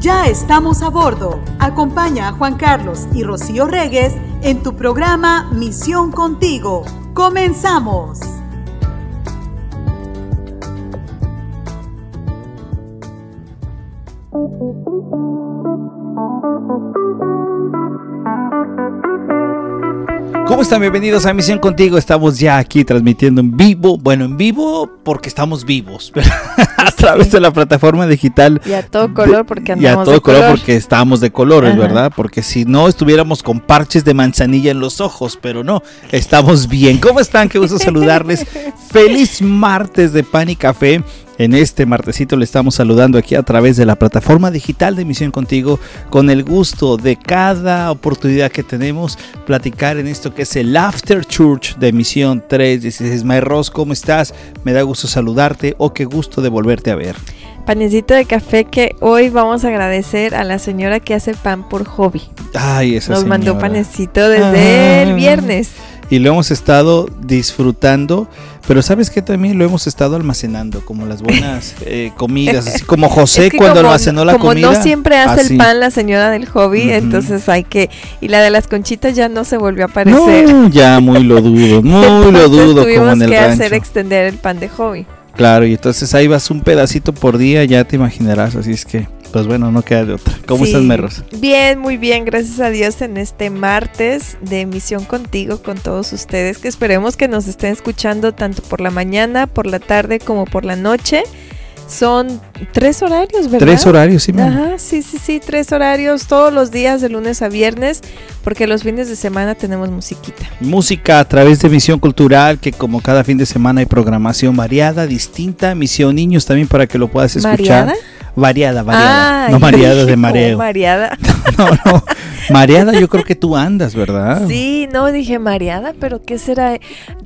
Ya estamos a bordo. Acompaña a Juan Carlos y Rocío Regues en tu programa Misión Contigo. ¡Comenzamos! ¿Cómo están? Bienvenidos a Misión Contigo. Estamos ya aquí transmitiendo en vivo. Bueno, en vivo porque estamos vivos, a través de la plataforma digital. Y a todo color porque andamos Y a todo de color, color. porque estamos de colores, Ajá. ¿verdad? Porque si no estuviéramos con parches de manzanilla en los ojos, pero no, estamos bien. ¿Cómo están? Qué gusto saludarles. Feliz martes de pan y café. En este martesito le estamos saludando aquí a través de la plataforma digital de Misión Contigo con el gusto de cada oportunidad que tenemos platicar en esto que es el After Church de Misión 316. May Ross, ¿cómo estás? Me da gusto saludarte o qué gusto de volverte a ver. Panecito de café que hoy vamos a agradecer a la señora que hace pan por hobby. Ay, esa Nos mandó panecito desde Ah. el viernes. y lo hemos estado disfrutando, pero sabes que también lo hemos estado almacenando, como las buenas eh, comidas, así como José Es que cuando como, almacenó la como comida. no siempre hace así. el pan la señora del hobby, entonces hay que... Y la de las conchitas ya no se volvió a aparecer. No, ya muy lo dudo, muy lo dudo como tuvimos en el que hacer extender el pan de hobby. Claro, y entonces ahí vas un pedacito por día, ya te imaginarás, así es que, pues bueno, no queda de otra. ¿Cómo Sí. estás, Merros? Bien, muy bien, gracias a Dios en este martes de emisión contigo con todos ustedes, que esperemos que nos estén escuchando tanto por la mañana, por la tarde como por la noche. Son tres horarios, ¿verdad? Tres horarios, sí, man. Ajá, sí, sí, sí, tres horarios todos los días de lunes a viernes, porque los fines de semana tenemos musiquita. Música a través de Misión Cultural, que como cada fin de semana hay programación variada, distinta. Misión Niños también para que lo puedas escuchar. Variada, variada. Ay, no mareada de mareo. Mareada. No, no. Mareada yo creo que tú andas, ¿verdad? Sí, no, dije mareada, pero ¿qué será?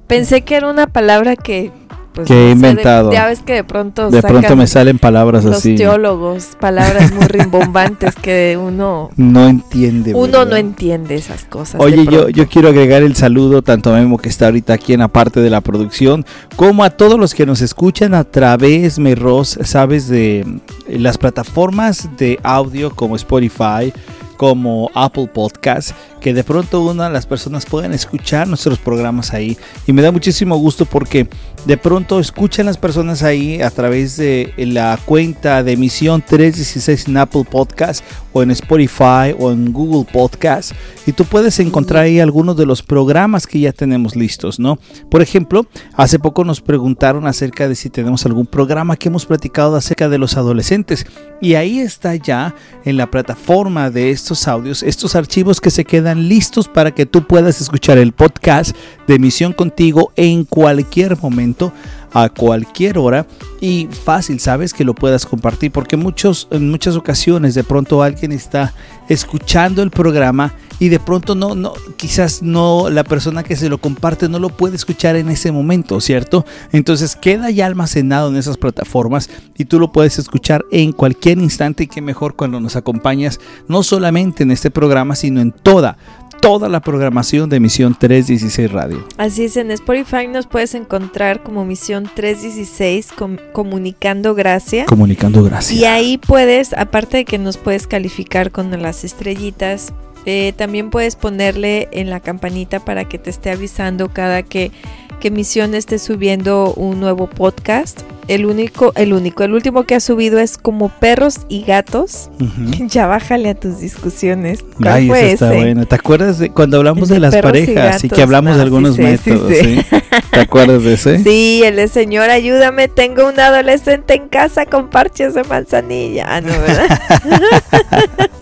Pensé que era una palabra que... Pues, Que he sé, de- inventado. ya ves que de pronto De sacan pronto me salen palabras los así. teólogos, palabras muy rimbombantes que uno... No entiende. Uno ¿verdad? no entiende esas cosas. Oye, yo, yo quiero agregar el saludo tanto a Memo que está ahorita aquí en la parte de la producción, como a todos los que nos escuchan a través, Merros, sabes, de eh, las plataformas de audio como Spotify, como Apple Podcast, que de pronto una de las personas puedan escuchar nuestros programas ahí. Y me da muchísimo gusto porque de pronto escuchan las personas ahí a través de la cuenta de emisión 316 en Apple Podcast o en Spotify o en Google Podcast y tú puedes encontrar ahí algunos de los programas que ya tenemos listos, ¿no? Por ejemplo, hace poco nos preguntaron acerca de si tenemos algún programa que hemos platicado acerca de los adolescentes y ahí está ya en la plataforma de estos audios, estos archivos que se quedan listos para que tú puedas escuchar el podcast de Misión Contigo en cualquier momento a cualquier hora y fácil, sabes que lo puedas compartir porque muchos en muchas ocasiones de pronto alguien está escuchando el programa y de pronto no no quizás no la persona que se lo comparte no lo puede escuchar en ese momento, ¿cierto? Entonces queda ya almacenado en esas plataformas y tú lo puedes escuchar en cualquier instante y que mejor cuando nos acompañas no solamente en este programa, sino en toda toda la programación de emisión 316 Radio. Así es, en Spotify nos puedes encontrar como Misión 316 com- Comunicando Gracia. Comunicando gracias. Y ahí puedes, aparte de que nos puedes calificar con las estrellitas, eh, también puedes ponerle en la campanita para que te esté avisando cada que, que Misión esté subiendo un nuevo podcast. El único, el único, el último que ha subido es como perros y gatos. Ujú. Ya bájale a tus discusiones. ¿Cuál Ay, fue esa está ese? buena. ¿Te acuerdas de cuando hablamos de, de las perros y parejas y, que hablamos de No, algunos sí sé, sí métodos? sé. ¿sí? ¿Te acuerdas de ese? Sí, el de señor, ayúdame, tengo un adolescente en casa con parches de manzanilla. Ah, no, ¿verdad?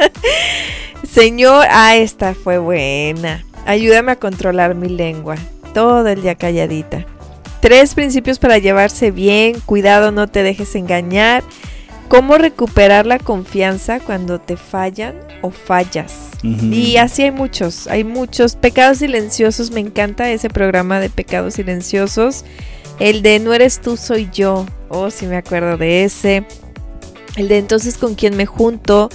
señor, ah, esta fue buena. Ayúdame a controlar mi lengua. Todo el día calladita. Tres principios para llevarse bien. Cuidado, no te dejes engañar. Cómo recuperar la confianza cuando te fallan o fallas. Y así hay muchos, hay muchos. Pecados silenciosos, me encanta ese programa de pecados silenciosos. El de No eres tú, soy yo. Oh, sí me acuerdo de ese. El de entonces con quién me junto.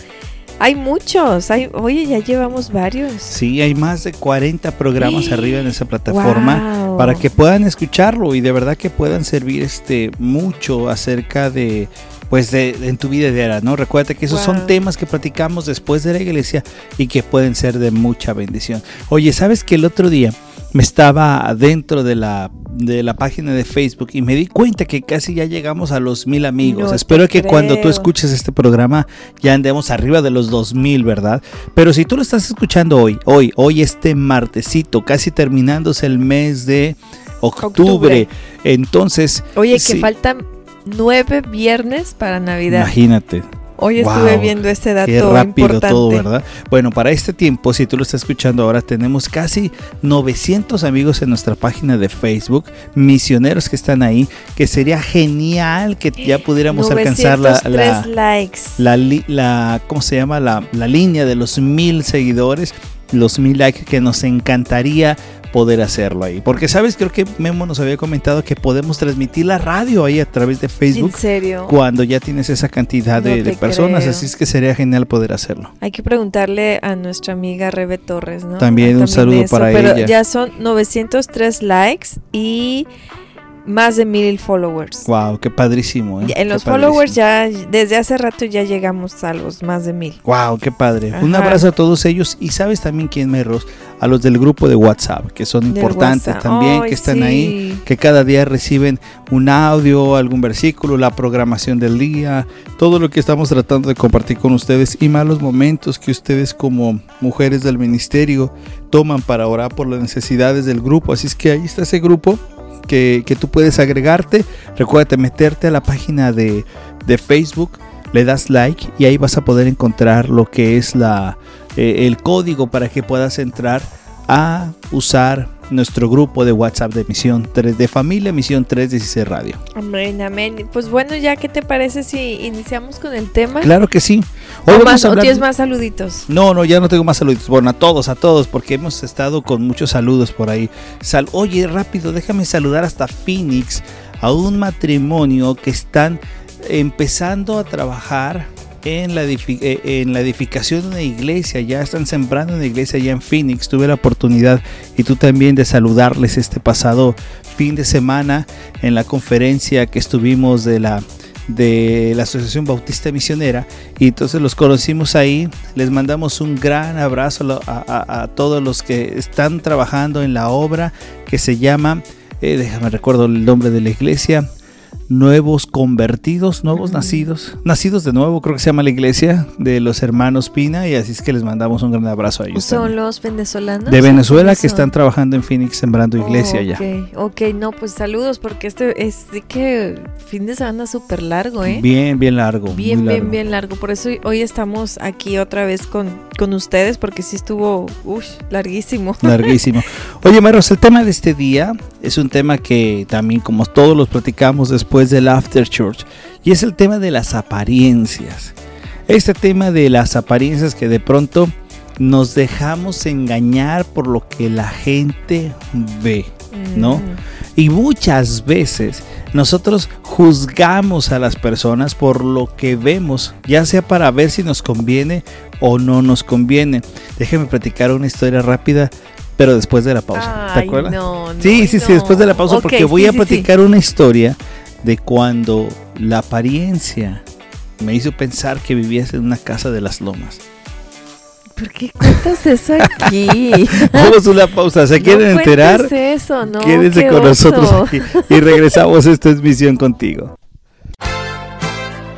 Hay muchos. Hay, oye, ya llevamos varios. Sí, hay más de 40 programas Sí. arriba en esa plataforma Wow. para que puedan escucharlo y de verdad que puedan servir este mucho acerca de pues en tu vida diaria, ¿no? Recuerda que esos son temas que platicamos después de la iglesia y que pueden ser de mucha bendición. Oye, ¿sabes que el otro día me estaba dentro de la, de la página de Facebook y me di cuenta que casi ya llegamos a los mil amigos. Espero que cuando tú escuches este programa ya andemos arriba de los dos mil, ¿verdad? Pero si tú lo estás escuchando hoy, hoy, hoy este martesito, casi terminándose el mes de octubre, entonces... Oye, que faltan nueve viernes para Navidad. Imagínate. Hoy estuve viendo este dato qué rápido todo, ¿verdad? Bueno, para este tiempo, si tú lo estás escuchando ahora, tenemos casi 900 amigos en nuestra página de Facebook, misioneros que están ahí, que sería genial que ya pudiéramos alcanzar la, la, likes. La, la, ¿cómo se llama? La, la línea de los mil seguidores los mil likes que nos encantaría poder hacerlo ahí. Porque, ¿sabes? Creo que Memo nos había comentado que podemos transmitir la radio ahí a través de Facebook. ¿En serio? Cuando ya tienes esa cantidad de, personas. Así es que sería genial poder hacerlo. Hay que preguntarle a nuestra amiga Rebe Torres, ¿no? También un saludo para ella. Pero ya son 903 likes y más de mil followers. Wow, qué padrísimo. ¿eh? En los followers ya desde hace rato ya llegamos a los más de mil. Wow, qué padre. Un abrazo a todos ellos y sabes también quién Merros, a los del grupo de WhatsApp que son importantes también, que están ahí, que cada día reciben un audio, algún versículo, la programación del día, todo lo que estamos tratando de compartir con ustedes y malos momentos que ustedes como mujeres del ministerio toman para orar por las necesidades del grupo. Así es que ahí está ese grupo que, tú puedes agregarte. Recuerda meterte a la página de, de, Facebook, le das like y ahí vas a poder encontrar lo que es la, eh, el código para que puedas entrar a usar nuestro grupo de WhatsApp de Misión 3 de Familia Misión 316 Radio. Amén, amén. Pues bueno, ya qué te parece si iniciamos con el tema? Claro que sí. Hoy ¿O, más, tienes más saluditos? No, no, ya no tengo más saluditos. Bueno, a todos, a todos, porque hemos estado con muchos saludos por ahí. Sal Oye, rápido, déjame saludar hasta Phoenix a un matrimonio que están empezando a trabajar en la, eh, en la edificación de una iglesia, ya están sembrando una iglesia allá en Phoenix. Tuve la oportunidad y tú también de saludarles este pasado fin de semana en la conferencia que estuvimos de la de la Asociación Bautista Misionera y entonces los conocimos ahí. Les mandamos un gran abrazo a, todos los que están trabajando en la obra que se llama, eh, déjame recuerdo el nombre de la iglesia, nuevos convertidos, nuevos nacidos, nacidos de nuevo, creo que se llama la iglesia de los hermanos Pina y así es que les mandamos un gran abrazo a ellos. ¿Son los venezolanos? De Venezuela que están trabajando en Phoenix sembrando iglesia ya. Ok, no, pues saludos porque este es de que fin de semana súper largo, ¿eh? Bien, bien largo. Bien, bien, bien largo. Por eso hoy estamos aquí otra vez con, con ustedes porque sí estuvo, uy, larguísimo. Larguísimo. Oye, Maros, el tema de este día es un tema que también como todos los platicamos después del After Church, y es el tema de las apariencias. Este tema de las apariencias que de pronto nos dejamos engañar por lo que la gente ve, ¿no? Mm. Y muchas veces nosotros juzgamos a las personas por lo que vemos, ya sea para ver si nos conviene o no nos conviene. Déjeme platicar una historia rápida, pero después de la pausa. ¿Te acuerdas? sí, sí, sí, después de la pausa, porque voy a platicar una historia de cuando la apariencia me hizo pensar que vivías en una casa de las lomas. ¿Por qué cuentas eso aquí? Vamos a una pausa. ¿Se quieren enterar? eso, ¿no? Quédense con nosotros aquí y regresamos. Esta es Misión Contigo.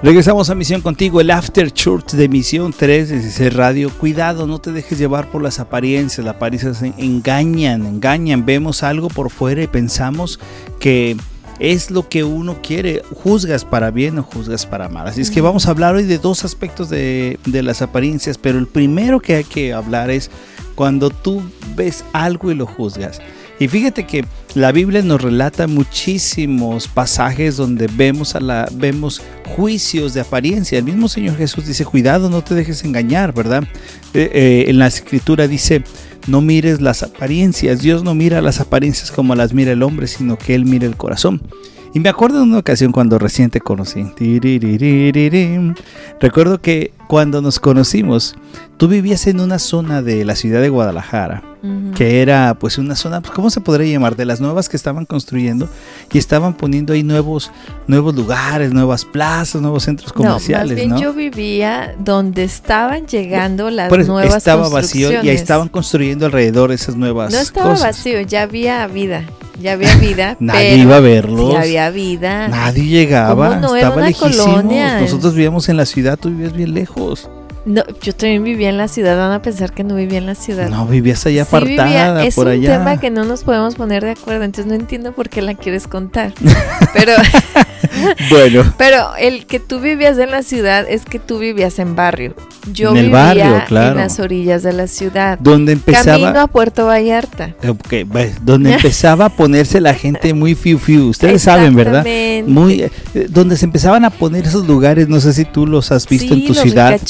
Regresamos a Misión Contigo, el After Church de Misión 316 Radio. Cuidado, no te dejes llevar por las apariencias. Las apariencias engañan, engañan. Vemos algo por fuera y pensamos que es lo que uno quiere. Juzgas para bien o juzgas para mal. Así es que vamos a hablar hoy de dos aspectos de, de las apariencias, pero el primero que hay que hablar es cuando tú ves algo y lo juzgas. Y fíjate que La Biblia nos relata muchísimos pasajes donde vemos, a la, vemos juicios de apariencia. El mismo Señor Jesús dice, cuidado, no te dejes engañar, ¿verdad? Eh, eh, en la escritura dice, no mires las apariencias. Dios no mira las apariencias como las mira el hombre, sino que Él mira el corazón. Y me acuerdo de una ocasión cuando recién te conocí. Recuerdo que cuando nos conocimos, tú vivías en una zona de la ciudad de Guadalajara, que era pues una zona, pues, ¿cómo se podría llamar? De las nuevas que estaban construyendo y estaban poniendo ahí nuevos, nuevos lugares, nuevas plazas, nuevos centros comerciales. No, más bien yo vivía donde estaban llegando las nuevas estaba vacío y ahí estaban construyendo alrededor esas nuevas No estaba vacío, ya había vida ya había vida. Nadie iba a verlos. Ya había vida. Nadie llegaba. No? Estaba lejísimos. Nosotros vivíamos en la ciudad, tú vivías bien lejos. No, yo también vivía en la ciudad, van a pensar que no vivía en la ciudad. No, vivías allá apartada, es por allá. Es un tema que no nos podemos poner de acuerdo, entonces no entiendo por qué la quieres contar. Pero bueno. Pero el que tú vivías en la ciudad es que tú vivías en barrio. Yo vivía en las orillas de la ciudad. Donde empezaba Camino a Puerto Vallarta. Okay, donde empezaba a ponerse la gente muy fiu fiu. Ustedes saben, ¿verdad? Muy eh, donde se empezaban a poner esos lugares, no sé si tú los has visto en tu los ciudad.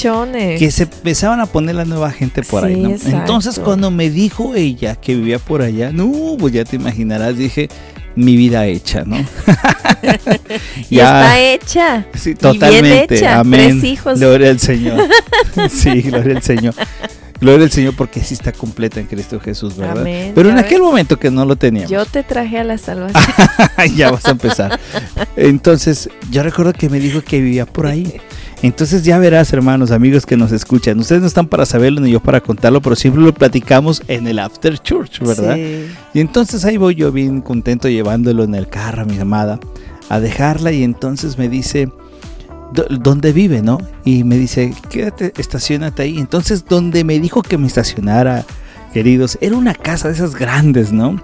Que se empezaban a poner la nueva gente por ahí, ¿no? Entonces cuando me dijo ella que vivía por allá, no, pues ya te imaginarás, dije, mi vida hecha, ¿no? ya está hecha. Sí, totalmente. hecha. Amén. Tres hijos. Gloria al Señor. sí, gloria al Señor. Gloria al Señor porque sí está completa en Cristo Jesús, ¿verdad? Amén, Pero en aquel momento que no lo teníamos. Yo te traje a la salvación. ya vas a empezar. Entonces, yo recuerdo que me dijo que vivía por ahí. Entonces ya verás, hermanos, amigos que nos escuchan. Ustedes no están para saberlo ni yo para contarlo, pero siempre lo platicamos en el After Church, ¿verdad? Y entonces ahí voy yo bien contento llevándolo en el carro a mi amada a dejarla y entonces me dice, ¿dónde vive, no? Y me dice, quédate, estacionate ahí. Entonces, donde me dijo que me estacionara, queridos, era una casa de esas grandes, ¿no?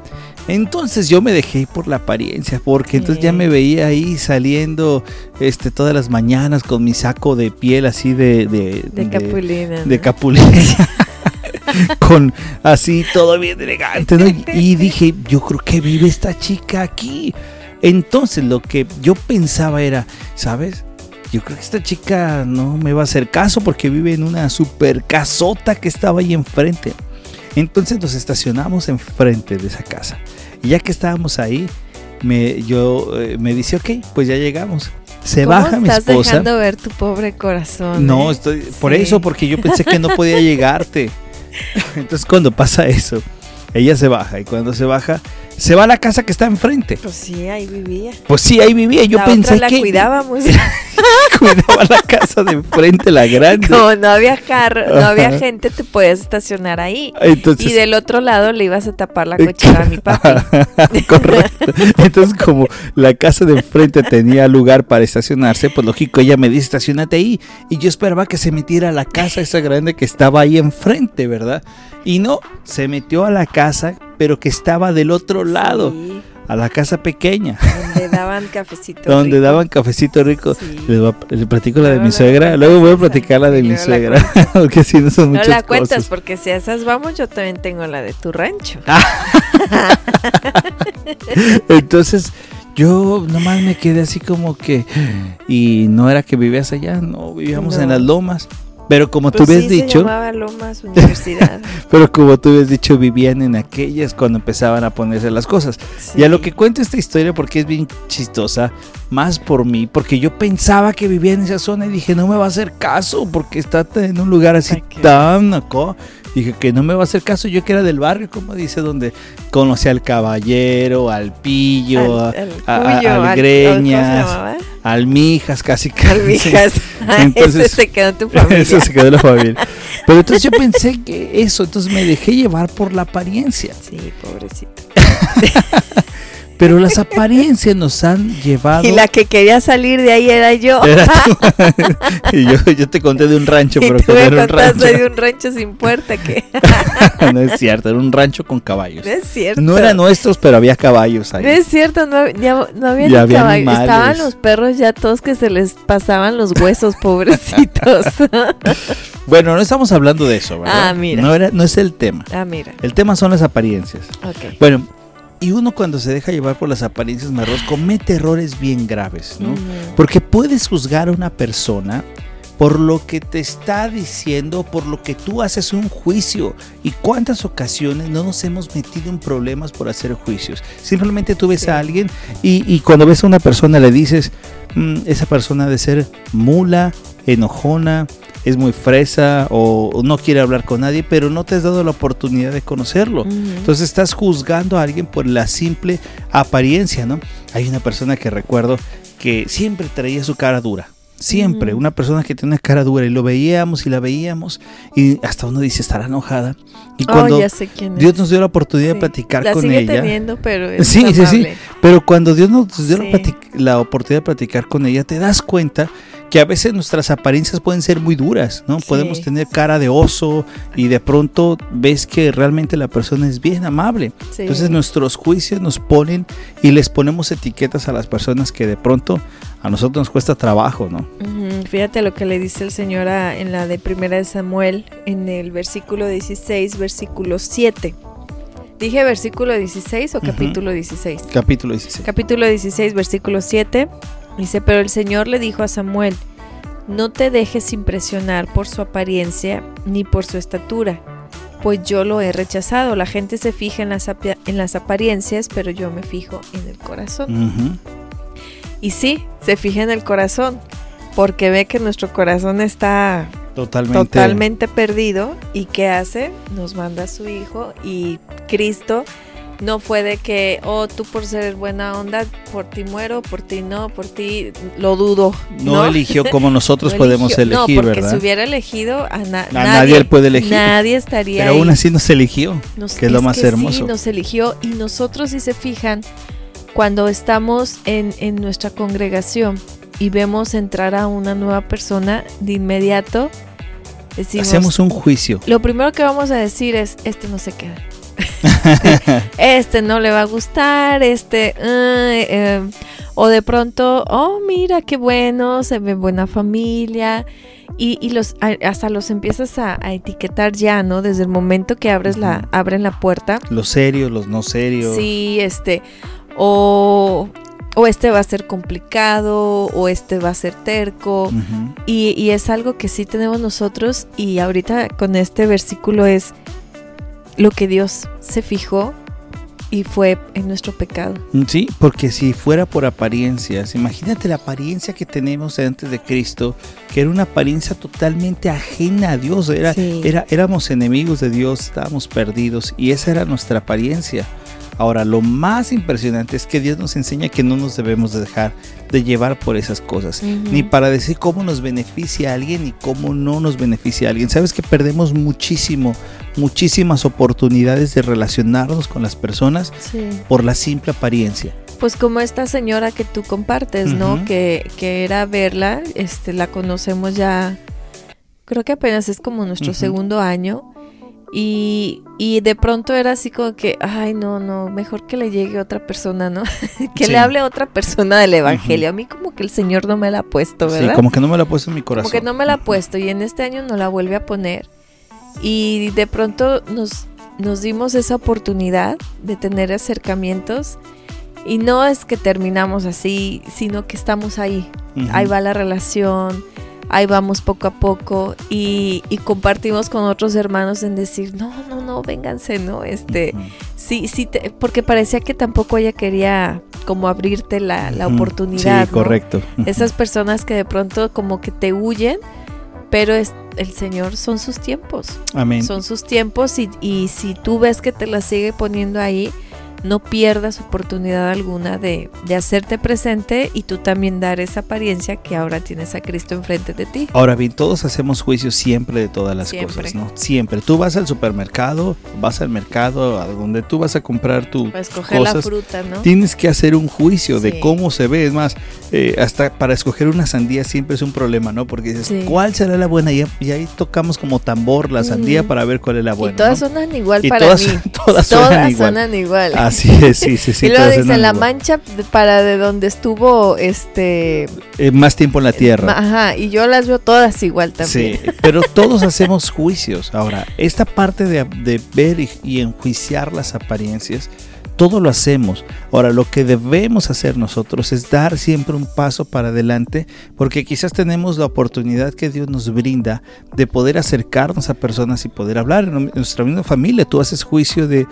Entonces yo me dejé por la apariencia, porque entonces ya me veía ahí saliendo este, todas las mañanas con mi saco de piel así de... De, de, capulina. De, capulina. con así todo bien elegante, ¿no? Y dije, yo creo que vive esta chica aquí. Entonces lo que yo pensaba era, ¿sabes? Yo creo que esta chica no me va a hacer caso porque vive en una super casota que estaba ahí enfrente. Entonces nos estacionamos enfrente de esa casa. Y ya que estábamos ahí, me, yo, eh, me dice, ok, pues ya llegamos. Se baja mi esposa. Estás dejando ver tu pobre corazón. No, ¿eh? estoy, por eso, porque yo pensé que no podía llegarte. Entonces cuando pasa eso, ella se baja y cuando se baja, se va a la casa que está enfrente. Pues sí, ahí vivía. Pues sí, ahí vivía. Yo pensé la que. cuidábamos. cuidaba la casa de enfrente, la grande. Como no había carro, no había gente, te podías estacionar ahí. y del otro lado le ibas a tapar la cochera a mi papi. Correcto. Entonces, como la casa de enfrente tenía lugar para estacionarse, pues lógico, ella me dice, estacionate ahí. Y yo esperaba que se metiera a la casa esa grande que estaba ahí enfrente, ¿verdad? Y no, se metió a la casa, pero que estaba del otro lado. A la casa pequeña. Donde daban cafecito Donde daban cafecito rico. Les, platico la de mi suegra. Luego voy a platicar la de mi suegra. porque si no son muchas No la cuentas, porque si a esas vamos, yo también tengo la de tu rancho. Entonces, yo nomás me quedé así como que. Y no era que vivías allá, no, vivíamos en las lomas. Pero como tú habías pues dicho. Universidad. pero como tú habías dicho, vivían en aquellas cuando empezaban a ponerse las cosas. Y a lo que cuento esta historia, porque es bien chistosa, más por mí, porque yo pensaba que vivía en esa zona y dije, no me va a hacer caso, porque está en un lugar así tan acá. Dije que no me va a hacer caso, yo que era del barrio, como dice, donde conocí al caballero, al pillo, al, al, greñas, almijas, casi casi. Almijas. Entonces, se quedó en tu familia. Eso se quedó en la familia. Pero entonces yo pensé que eso, entonces me dejé llevar por la apariencia. Sí, pobrecito. Pero las apariencias nos han llevado. Y la que quería salir de ahí era yo. y yo, te conté de un rancho, pero que era un rancho. de un rancho sin puerta. que No es cierto, era un rancho con caballos. No es cierto. No eran nuestros, pero había caballos ahí. No es cierto, no, ya, no había ni caballos. Estaban los perros ya todos que se les pasaban los huesos, pobrecitos. bueno, no estamos hablando de eso, ¿verdad? Ah, mira. No, era, no es el tema. Ah, mira. El tema son las apariencias. Ok. Bueno, Y uno cuando se deja llevar por las apariencias marros comete errores bien graves, ¿no? Porque puedes juzgar a una persona por lo que te está diciendo, por lo que tú haces un juicio. ¿Y cuántas ocasiones no nos hemos metido en problemas por hacer juicios? Simplemente tú ves Sí. a alguien y, y cuando ves a una persona le dices, "Mm, esa persona ha de ser mula, enojona, es muy fresa o, no quiere hablar con nadie, pero no te has dado la oportunidad de conocerlo. Entonces estás juzgando a alguien por la simple apariencia, ¿no? Hay una persona que recuerdo que siempre traía su cara dura. Siempre, una persona que tiene una cara dura y lo veíamos y la veíamos y hasta uno dice estará enojada. Y cuando oh, ya sé quién es. Dios nos dio la oportunidad Sí. de platicar la con sigue ella, teniendo, pero es Sí, sí, sí. pero cuando Dios nos dio la, Sí. platic- la oportunidad de platicar con ella, te das cuenta que a veces nuestras apariencias pueden ser muy duras, ¿no? Sí. Podemos tener cara de oso y de pronto ves que realmente la persona es bien amable. Entonces nuestros juicios nos ponen y les ponemos etiquetas a las personas que de pronto a nosotros nos cuesta trabajo, ¿no? Ujú, Fíjate lo que le dice el Señor a- en la de Primera de Samuel, en el versículo 16, versículo 7. ¿Dije versículo 16 o Ujú. capítulo 16? Capítulo 16. Capítulo 16, versículo 7. Dice, pero el Señor le dijo a Samuel, no te dejes impresionar por su apariencia ni por su estatura, pues yo lo he rechazado. La gente se fija en las, en las apariencias, pero yo me fijo en el corazón. Ujú. Y sí, se fija en el corazón, porque ve que nuestro corazón está Totalmente. totalmente perdido. ¿Y qué hace? Nos manda a su Hijo y Cristo no fue de que, oh, tú por ser buena onda, por ti muero, por ti no, por ti lo dudo. No, eligió como nosotros No podemos eligió. elegir, No, porque ¿verdad? si hubiera elegido a, na- nadie él puede elegir. Nadie estaría Pero ahí. aún así nos eligió, Nos- que es lo más Sí, hermoso. nos eligió y nosotros si se fijan, cuando estamos en, en nuestra congregación y vemos entrar a una nueva persona, de inmediato decimos, Hacemos un juicio. lo primero que vamos a decir es, este no se queda. este no le va a gustar, este... eh, o de pronto, oh, mira qué bueno, se ve buena familia. Y, y los, hasta los empiezas a, a etiquetar ya, ¿no? Desde el momento que abres la, abren la puerta. Los serios, los no serios. Sí, este, o, o este va a ser complicado, o este va a ser terco. Y, y es algo que sí tenemos nosotros y ahorita con este versículo es lo que Dios se fijó y fue en nuestro pecado. Sí, porque si fuera por apariencias, imagínate la apariencia que tenemos antes de Cristo, que era una apariencia totalmente ajena a Dios, era, Sí. era, éramos enemigos de Dios, estábamos perdidos y esa era nuestra apariencia. Ahora, lo más impresionante es que Dios nos enseña que no nos debemos de dejar de llevar por esas cosas, ni para decir cómo nos beneficia a alguien y cómo no nos beneficia a alguien. Sabes que perdemos muchísimo, muchísimas oportunidades de relacionarnos con las personas Sí. por la simple apariencia. Pues como esta señora que tú compartes, ¿no? Que, que era verla, este, la conocemos ya, creo que apenas es como nuestro segundo año. Y, y de pronto era así como que, ay, no, no, mejor que le llegue otra persona, ¿no? que Sí. le hable otra persona del Evangelio. A mí como que el Señor no me la ha puesto, Sí, ¿verdad? como que no me lo ha puesto en mi corazón. Como que no me la ha puesto y en este año no la vuelve a poner. Y de pronto nos, nos dimos esa oportunidad de tener acercamientos y no es que terminamos así, sino que estamos ahí. Ujú. Ahí va la relación, ahí vamos poco a poco y, y compartimos con otros hermanos en decir, no, no, no, vénganse, ¿no? Este, sí, sí, te- porque parecía que tampoco ella quería como abrirte la, la oportunidad. Sí, ¿no? correcto. Esas personas que de pronto como que te huyen, pero es, el Señor son sus tiempos. Amén. Son sus tiempos y, y si tú ves que te la sigue poniendo ahí, no pierdas oportunidad alguna de, de hacerte presente y tú también dar esa apariencia que ahora tienes a Cristo enfrente de ti. Ahora bien, todos hacemos juicio siempre de todas las Siempre. cosas, ¿no? Siempre. Tú vas al supermercado, vas al mercado, a donde tú vas a comprar tu Para escoger la cosas. fruta, ¿no? Tienes que hacer un juicio de cómo se ve. Es más, eh, hasta para escoger una sandía siempre es un problema, ¿no? Porque dices, Sí. ¿cuál será la buena? Y, y ahí tocamos como tambor la sandía Ujú. para ver cuál es la buena. y todas ¿no? suenan igual Y para todas, mí. todas suenan igual. suenan igual. Así es, sí, sí, sí. y luego dicen la mancha para de donde estuvo este Eh, más tiempo en la tierra. Ma- Ajá, y yo las veo todas igual también. Sí, pero todos hacemos juicios. Ahora, esta parte de, de ver y, y enjuiciar las apariencias todo lo hacemos. Ahora, lo que debemos hacer nosotros es dar siempre un paso para adelante, porque quizás tenemos la oportunidad que Dios nos brinda de poder acercarnos a personas y poder hablar. En nuestra misma familia, tú haces juicio de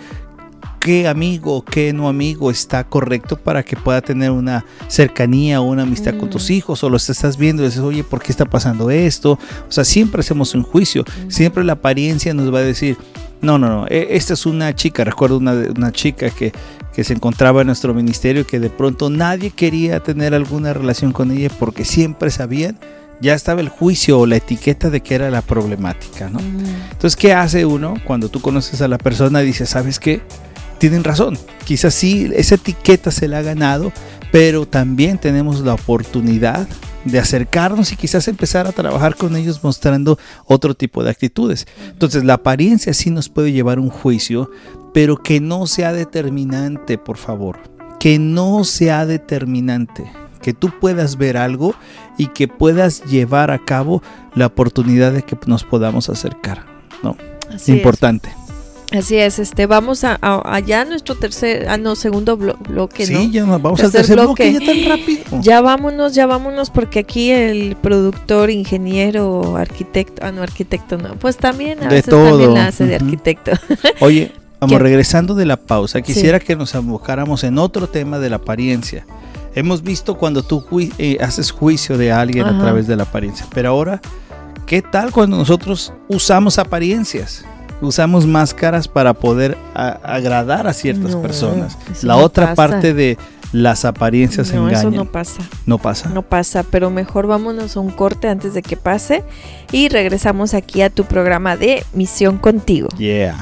qué amigo, qué no amigo está correcto para que pueda tener una cercanía o una amistad con tus mm. hijos o los estás viendo y dices, oye, ¿por qué está pasando esto? O sea, siempre hacemos un juicio, mm. siempre la apariencia nos va a decir, no, no, no, e, esta es una chica, recuerdo una, una chica que, que se encontraba en nuestro ministerio que de pronto nadie quería tener alguna relación con ella porque siempre sabían ya estaba el juicio o la etiqueta de que era la problemática, ¿no? Mm. Entonces, ¿qué hace uno cuando tú conoces a la persona y dices, ¿sabes qué? Tienen razón. Quizás sí, esa etiqueta se la ha ganado, pero también tenemos la oportunidad de acercarnos y quizás empezar a trabajar con ellos mostrando otro tipo de actitudes. Entonces la apariencia sí nos puede llevar a un juicio, pero que no sea determinante, por favor. Que no sea determinante. Que tú puedas ver algo y que puedas llevar a cabo la oportunidad de que nos podamos acercar. ¿no? Importante. Así es, este, vamos a, allá nuestro tercer, ah, no, segundo bloque, ¿no? Sí, ya vamos al tercer bloque. ya tan rápido. Ya vámonos, ya vámonos, porque aquí el productor, ingeniero, arquitecto, ah, no, arquitecto, no, pues también a veces también la hace de arquitecto. Oye, vamos, regresando de la pausa, quisiera que nos abocáramos en otro tema de la apariencia. Hemos visto cuando tú eh, haces juicio de alguien a través de la apariencia, pero ahora, ¿qué tal cuando nosotros usamos apariencias? Usamos máscaras para poder agradar a ciertas personas. La otra parte de las apariencias no, engañan. Eso no pasa. No pasa. No pasa, pero mejor vámonos a un corte antes de que pase y regresamos aquí a tu programa de Misión Contigo. Yeah.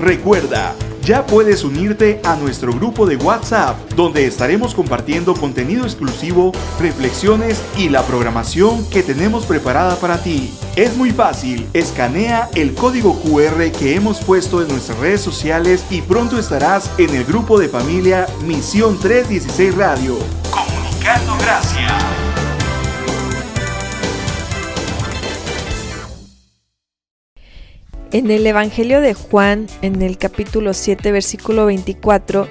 Recuerda, ya puedes unirte a nuestro grupo de WhatsApp, donde estaremos compartiendo contenido exclusivo, reflexiones y la programación que tenemos preparada para ti. Es muy fácil, escanea el código QR que hemos puesto en nuestras redes sociales y pronto estarás en el grupo de familia Misión 316 Radio. Comunicando gracias. En el Evangelio de Juan, en el capítulo 7, versículo 24,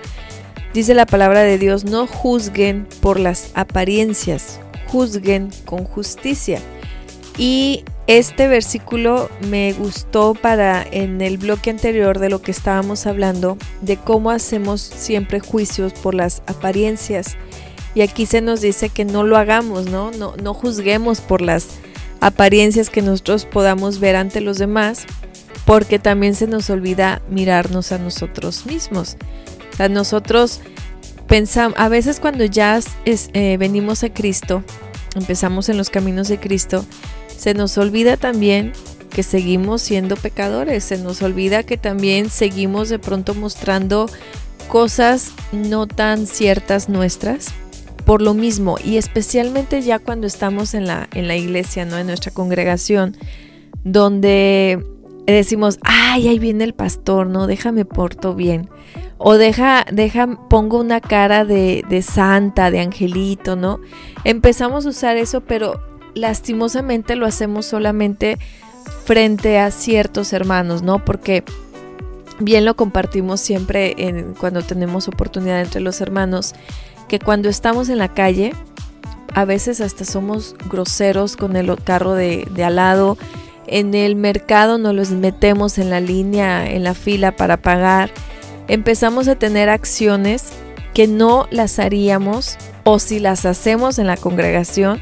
dice la palabra de Dios, no juzguen por las apariencias, juzguen con justicia. Y este versículo me gustó para en el bloque anterior de lo que estábamos hablando, de cómo hacemos siempre juicios por las apariencias. Y aquí se nos dice que no lo hagamos, ¿no? No, no juzguemos por las apariencias que nosotros podamos ver ante los demás, porque también se nos olvida mirarnos a nosotros mismos. O sea, nosotros pensamos, a veces cuando ya eh, venimos a Cristo, empezamos en los caminos de Cristo, se nos olvida también que seguimos siendo pecadores, se nos olvida que también seguimos de pronto mostrando cosas no tan ciertas nuestras por lo mismo y especialmente ya cuando estamos en la, en la iglesia, ¿no? En nuestra congregación, donde decimos, ay, ahí viene el pastor, no, déjame porto bien. O deja, deja, pongo una cara de, de santa, de angelito, ¿no? Empezamos a usar eso, pero lastimosamente lo hacemos solamente frente a ciertos hermanos, ¿no? Porque bien lo compartimos siempre en, cuando tenemos oportunidad entre los hermanos, que cuando estamos en la calle, a veces hasta somos groseros con el carro de, de al lado, en el mercado nos los metemos en la línea, en la fila para pagar, empezamos a tener acciones que no las haríamos o si las hacemos en la congregación,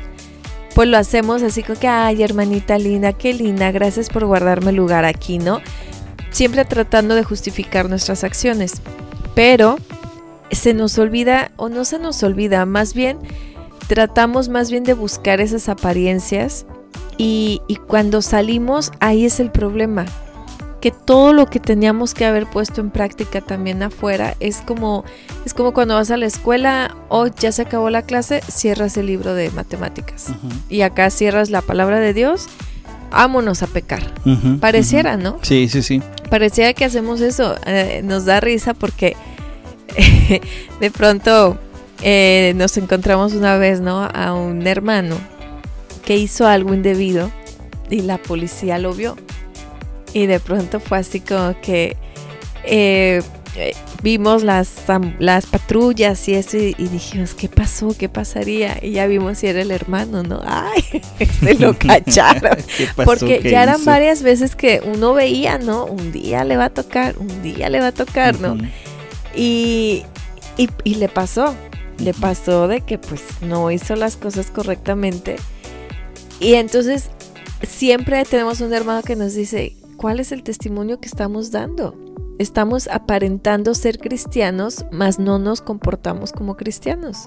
pues lo hacemos así como que, ay hermanita linda, qué linda, gracias por guardarme lugar aquí, ¿no? Siempre tratando de justificar nuestras acciones. Pero se nos olvida, o no se nos olvida, más bien tratamos más bien de buscar esas apariencias y, cuando salimos, ahí es el problema. Que todo lo que teníamos que haber puesto en práctica también afuera es como, es como cuando vas a la escuela, o ya se acabó la clase, cierras el libro de matemáticas. Y acá cierras la palabra de Dios, vámonos a pecar. Pareciera, ¿no? Sí, sí, sí. Pareciera que hacemos eso. Eh, nos da risa porque de pronto eh, nos encontramos una vez, ¿no? A un hermano que hizo algo indebido y la policía lo vio. Y de pronto fue así como que, eh, vimos las, las patrullas y eso y, dijimos, ¿qué pasó? ¿Qué pasaría? Y ya vimos si era el hermano, ¿no? ¡Ay! Se lo cacharon. Porque ya eran varias veces que uno veía, ¿no? Un día le va a tocar, un día le va a tocar, ¿no? y, y, le pasó, le pasó de que pues no hizo las cosas correctamente. Y entonces siempre tenemos un hermano que nos dice, ¿cuál es el testimonio que estamos dando? estamos aparentando ser cristianos, mas no nos comportamos como cristianos.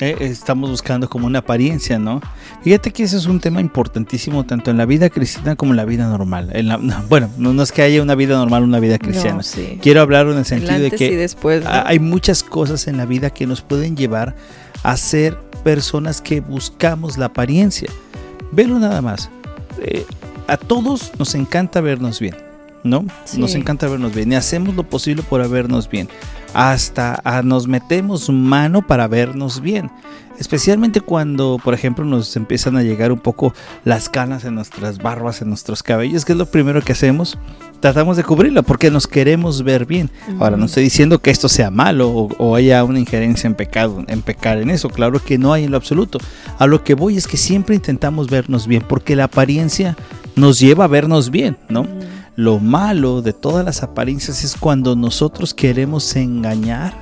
Eh, estamos buscando como una apariencia, ¿no? Fíjate que ese es un tema importantísimo tanto en la vida cristiana como en la vida normal. bueno, no, es que haya una vida normal, una vida cristiana. Quiero hablar en el sentido de que después, hay muchas cosas en la vida que nos pueden llevar a ser personas que buscamos la apariencia. Velo nada más. Eh, a todos nos encanta vernos bien. ¿no? Nos encanta vernos bien y hacemos lo posible por vernos bien. Hasta nos metemos mano para vernos bien. Especialmente cuando, por ejemplo, nos empiezan a llegar un poco las canas en nuestras barbas, en nuestros cabellos, que es lo primero que hacemos. Tratamos de cubrirlo porque nos queremos ver bien. Ahora, no estoy diciendo que esto sea malo o, o, haya una injerencia en pecado, en pecar en eso. Claro que no hay en lo absoluto. A lo que voy es que siempre intentamos vernos bien porque la apariencia nos lleva a vernos bien, ¿no? Lo malo de todas las apariencias es cuando nosotros queremos engañar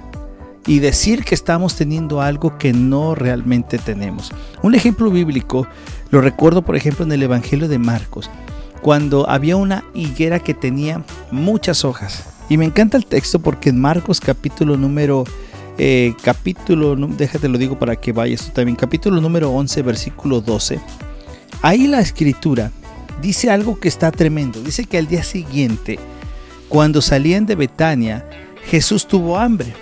y decir que estamos teniendo algo que no realmente tenemos. Un ejemplo bíblico lo recuerdo por ejemplo en el Evangelio de Marcos, cuando había una higuera que tenía muchas hojas. Y me encanta el texto porque en Marcos capítulo número... Eh, capítulo, déjate lo digo para que vayas tú también, capítulo número 11, versículo 12. Ahí la escritura dice algo que está tremendo. Dice que al día siguiente, cuando salían de Betania, Jesús tuvo hambre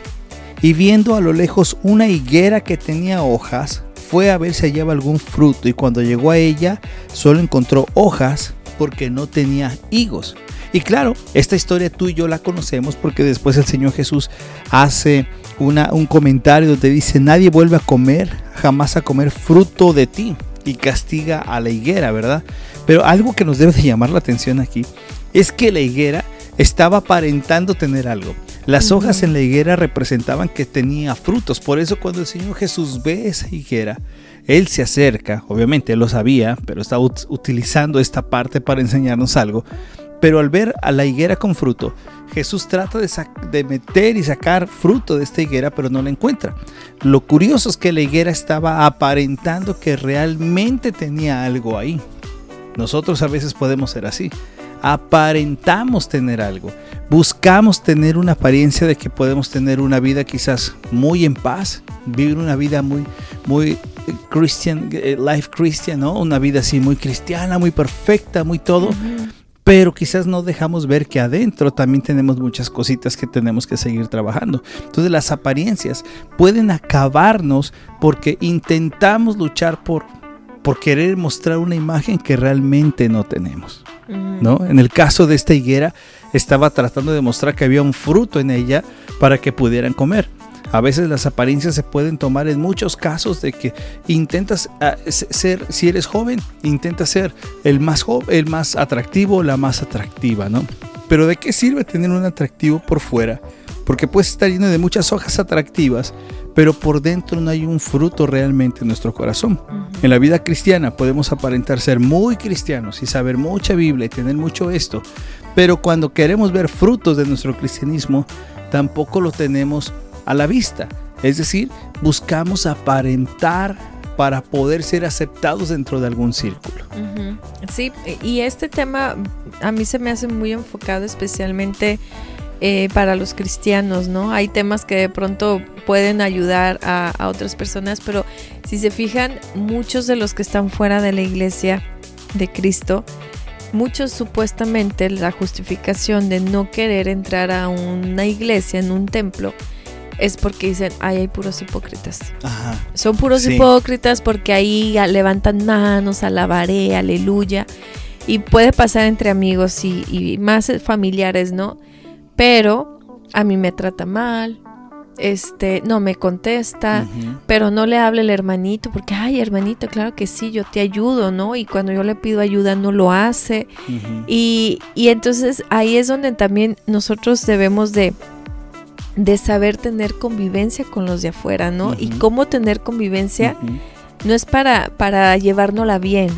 y viendo a lo lejos una higuera que tenía hojas, fue a ver si hallaba algún fruto y cuando llegó a ella solo encontró hojas porque no tenía higos. Y claro, esta historia tú y yo la conocemos porque después el Señor Jesús hace un comentario donde dice, nadie vuelve a comer, jamás a comer fruto de ti y castiga a la higuera, ¿verdad? Pero algo que nos debe de llamar la atención aquí es que la higuera estaba aparentando tener algo. Las hojas en la higuera representaban que tenía frutos. Por eso cuando el Señor Jesús ve esa higuera, Él se acerca, obviamente Él lo sabía, pero está utilizando esta parte para enseñarnos algo. Pero al ver a la higuera con fruto, Jesús trata de, meter y sacar fruto de esta higuera, pero no la encuentra. Lo curioso es que la higuera estaba aparentando que realmente tenía algo ahí. Nosotros a veces podemos ser así. Aparentamos tener algo. Buscamos tener una apariencia de que podemos tener una vida quizás muy en paz, vivir una vida muy, muy Christian, eh, life Christian, ¿no? Una vida así muy cristiana, muy perfecta, muy todo. Pero quizás no dejamos ver que adentro también tenemos muchas cositas que tenemos que seguir trabajando. Entonces las apariencias pueden acabarnos porque intentamos luchar por por querer mostrar una imagen que realmente no tenemos. ¿no? En el caso de esta higuera, estaba tratando de mostrar que había un fruto en ella para que pudieran comer. A veces las apariencias se pueden tomar en muchos casos de que intentas ah, ser, si eres joven, intenta ser el más joven, el más atractivo, la más atractiva, ¿no? Pero ¿de qué sirve tener un atractivo por fuera? Porque puedes estar lleno de muchas hojas atractivas, pero por dentro no hay un fruto realmente en nuestro corazón. En la vida cristiana podemos aparentar ser muy cristianos y saber mucha Biblia y tener mucho esto, pero cuando queremos ver frutos de nuestro cristianismo, tampoco lo tenemos a la vista. Es decir, buscamos aparentar para poder ser aceptados dentro de algún círculo. Sí, y este tema a mí se me hace muy enfocado especialmente eh, para los cristianos, ¿no? Hay temas que de pronto pueden ayudar a, otras personas, pero si se fijan, muchos de los que están fuera de la iglesia de Cristo, muchos supuestamente la justificación de no querer entrar a una iglesia, en un templo, es porque dicen, ay, hay puros hipócritas. Son puros hipócritas porque ahí levantan manos, alabaré, aleluya. Y puede pasar entre amigos y, y más familiares, ¿no? pero a mí me trata mal, este, no me contesta, pero no le habla el hermanito, porque, ay, hermanito, claro que sí, yo te ayudo, ¿no? Y cuando yo le pido ayuda no lo hace. y, y, entonces ahí es donde también nosotros debemos de, de saber tener convivencia con los de afuera, ¿no? Y cómo tener convivencia no es para, para llevárnosla bien,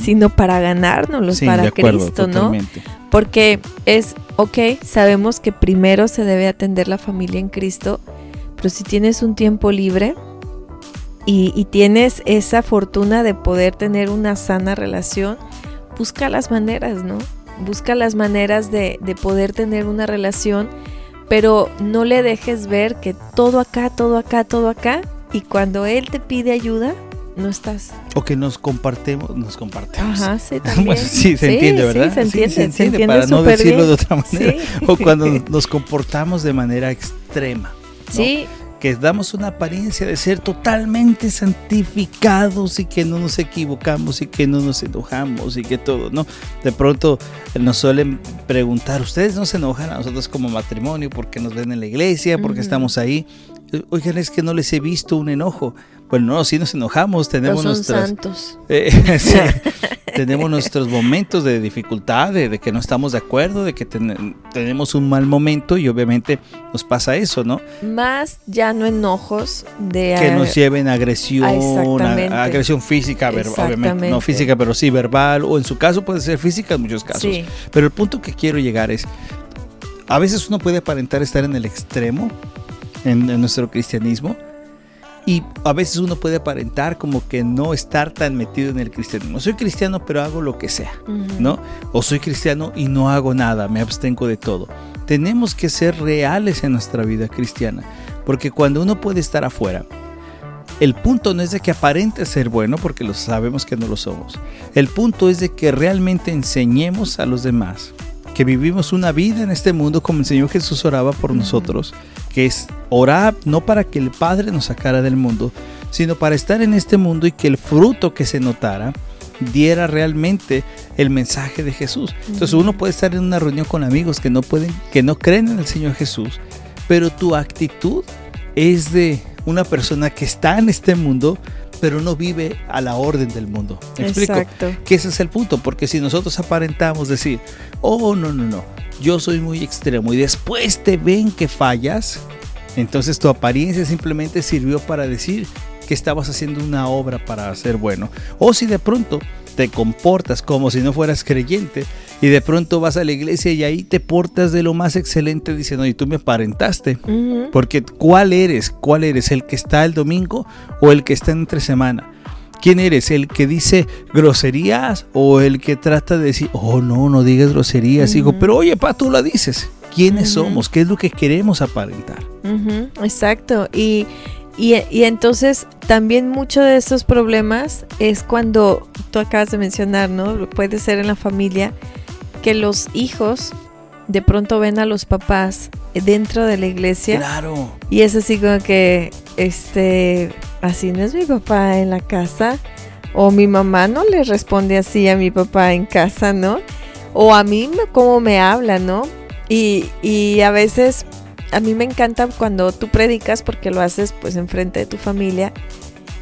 sino para ganárnoslos para Cristo, ¿no? Porque es, ok, sabemos que primero se debe atender la familia en Cristo, pero si tienes un tiempo libre y, tienes esa fortuna de poder tener una sana relación, busca las maneras, ¿no? Busca las maneras de, de poder tener una relación, pero no le dejes ver que todo acá, todo acá, todo acá, y cuando Él te pide ayuda, no estás. O que nos compartemos, nos compartimos. Ajá, sí, también. sí, se entiende, ¿verdad? Sí, se entiende, se entiende, para no decirlo de otra manera. O cuando nos comportamos de manera extrema. Sí. Que damos una apariencia de ser totalmente santificados y que no nos equivocamos y que no nos enojamos y que todo, ¿no? De pronto nos suelen preguntar, ¿ustedes no se enojan a nosotros como matrimonio porque nos ven en la iglesia, porque estamos ahí? Oigan, es que no les he visto un enojo. Bueno, no, sí nos enojamos, tenemos nuestros santos. Eh, tenemos nuestros momentos de dificultad, de, que no estamos de acuerdo, de que tenemos un mal momento y obviamente nos pasa eso, ¿no? Más ya no enojos de que nos lleven a agresión, a, agresión física, obviamente, no física, pero sí verbal, o en su caso puede ser física en muchos casos. Pero el punto que quiero llegar es, a veces uno puede aparentar estar en el extremo en nuestro cristianismo y a veces uno puede aparentar como que no estar tan metido en el cristianismo. Soy cristiano pero hago lo que sea, ¿no? O soy cristiano y no hago nada, me abstengo de todo. Tenemos que ser reales en nuestra vida cristiana, porque cuando uno puede estar afuera, el punto no es de que aparente ser bueno, porque lo sabemos que no lo somos. El punto es de que realmente enseñemos a los demás que vivimos una vida en este mundo como el Señor Jesús oraba por nosotros, que es orar no para que el Padre nos sacara del mundo, sino para estar en este mundo y que el fruto que se notara diera realmente el mensaje de Jesús. Entonces uno puede estar en una reunión con amigos que no pueden, que no creen en el Señor Jesús, pero tu actitud es de una persona que está en este mundo, pero no vive a la orden del mundo. ¿Me explico? Exacto. Que ese es el punto, porque si nosotros aparentamos decir, oh, no, no, no, yo soy muy extremo y después te ven que fallas, entonces tu apariencia simplemente sirvió para decir que estabas haciendo una obra para ser bueno. O si de pronto te comportas como si no fueras creyente y de pronto vas a la iglesia y ahí te portas de lo más excelente diciendo, y tú me aparentaste. Porque ¿cuál eres? ¿Cuál eres? ¿El que está el domingo o el que está entre semana? ¿Quién eres? ¿El que dice groserías o el que trata de decir, oh no, no digas groserías? Digo, pero oye, pa, tú la dices. ¿Quiénes somos? ¿Qué es lo que queremos aparentar? Exacto. Y y, entonces también muchos de estos problemas es cuando tú acabas de mencionar, ¿no? Puede ser en la familia que los hijos de pronto ven a los papás dentro de la iglesia. Claro. Y es así como que, este, así no es mi papá en la casa. O mi mamá no le responde así a mi papá en casa, ¿no? O a mí cómo me habla, ¿no? Y, y a veces a mí me encanta cuando tú predicas porque lo haces pues enfrente de tu familia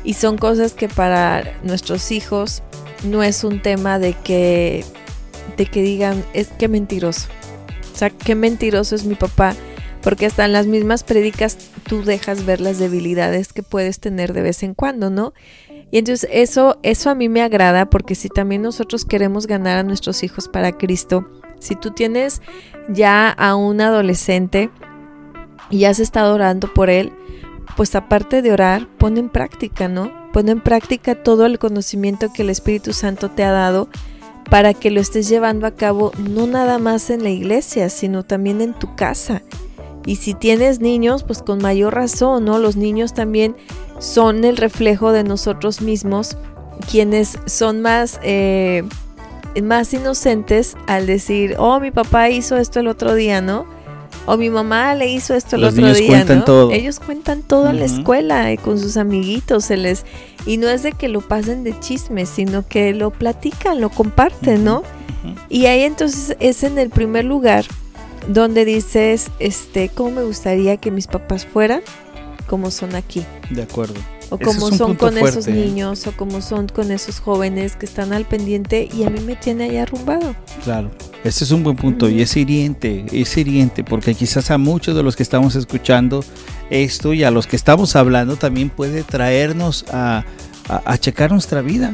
y son cosas que para nuestros hijos no es un tema de que que digan es que mentiroso. O sea, qué mentiroso es mi papá, porque hasta en las mismas predicas tú dejas ver las debilidades que puedes tener de vez en cuando, ¿no? Y entonces eso eso a mí me agrada porque si también nosotros queremos ganar a nuestros hijos para Cristo, si tú tienes ya a un adolescente y has estado orando por él, pues aparte de orar, pon en práctica, ¿no? Pon en práctica todo el conocimiento que el Espíritu Santo te ha dado para que lo estés llevando a cabo no nada más en la iglesia, sino también en tu casa. Y si tienes niños, pues con mayor razón, ¿no? Los niños también son el reflejo de nosotros mismos, quienes son más, eh, más inocentes al decir, oh, mi papá hizo esto el otro día, ¿no? O mi mamá le hizo esto el otro día, ¿no? Ellos cuentan todo en la escuela y con sus amiguitos, se les y no es de que lo pasen de chisme, sino que lo platican, lo comparten, ¿no? Y ahí entonces es en el primer lugar donde dices, este, ¿cómo me gustaría que mis papás fueran como son aquí? De acuerdo. O como son con esos niños, o como son con esos jóvenes que están al pendiente y a mí me tiene ahí arrumbado. Claro, ese es un buen punto y es hiriente, es hiriente porque quizás a muchos de los que estamos escuchando esto y a los que estamos hablando también puede traernos a, a checar nuestra vida